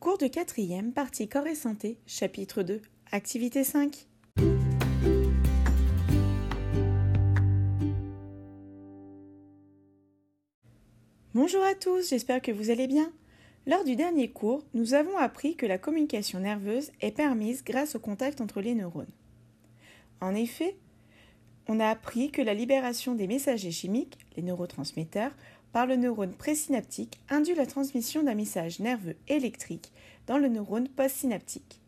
Cours de quatrième, partie corps et santé, chapitre 2, activité 5. Bonjour à tous, j'espère que vous allez bien. Lors du dernier cours, nous avons appris que la communication nerveuse est permise grâce au contact entre les neurones. En effet, on a appris que la libération des messagers chimiques, les neurotransmetteurs, par le neurone présynaptique induit la transmission d'un message nerveux électrique dans le neurone postsynaptique.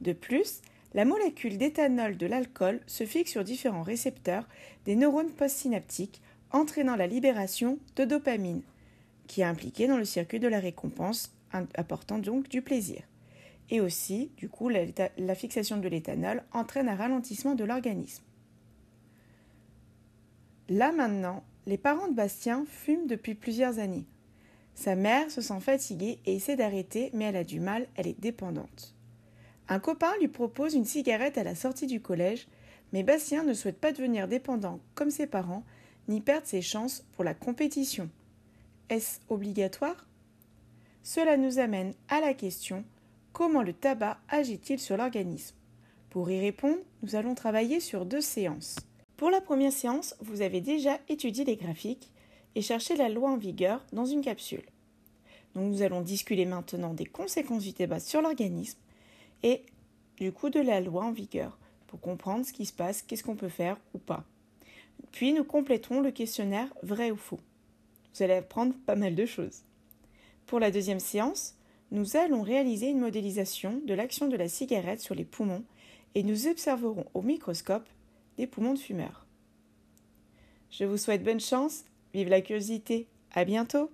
De plus, la molécule d'éthanol de l'alcool se fixe sur différents récepteurs des neurones postsynaptiques, entraînant la libération de dopamine, qui est impliquée dans le circuit de la récompense, apportant donc du plaisir. Et aussi, du coup, la, fixation de l'éthanol entraîne un ralentissement de l'organisme. Là maintenant, les parents de Bastien fument depuis plusieurs années. Sa mère se sent fatiguée et essaie d'arrêter, mais elle a du mal, elle est dépendante. Un copain lui propose une cigarette à la sortie du collège, mais Bastien ne souhaite pas devenir dépendant comme ses parents, ni perdre ses chances pour la compétition. Est-ce obligatoire? Cela nous amène à la question comment le tabac agit-il sur l'organisme? Pour y répondre, nous allons travailler sur deux séances. Pour la première séance, vous avez déjà étudié les graphiques et cherché la loi en vigueur dans une capsule. Nous allons discuter maintenant des conséquences du tabac sur l'organisme et du coup de la loi en vigueur pour comprendre ce qui se passe, qu'est-ce qu'on peut faire ou pas. Puis nous compléterons le questionnaire vrai ou faux. Vous allez apprendre pas mal de choses. Pour la deuxième séance, nous allons réaliser une modélisation de l'action de la cigarette sur les poumons et nous observerons au microscope des poumons de fumeurs. Je vous souhaite bonne chance, vive la curiosité, à bientôt!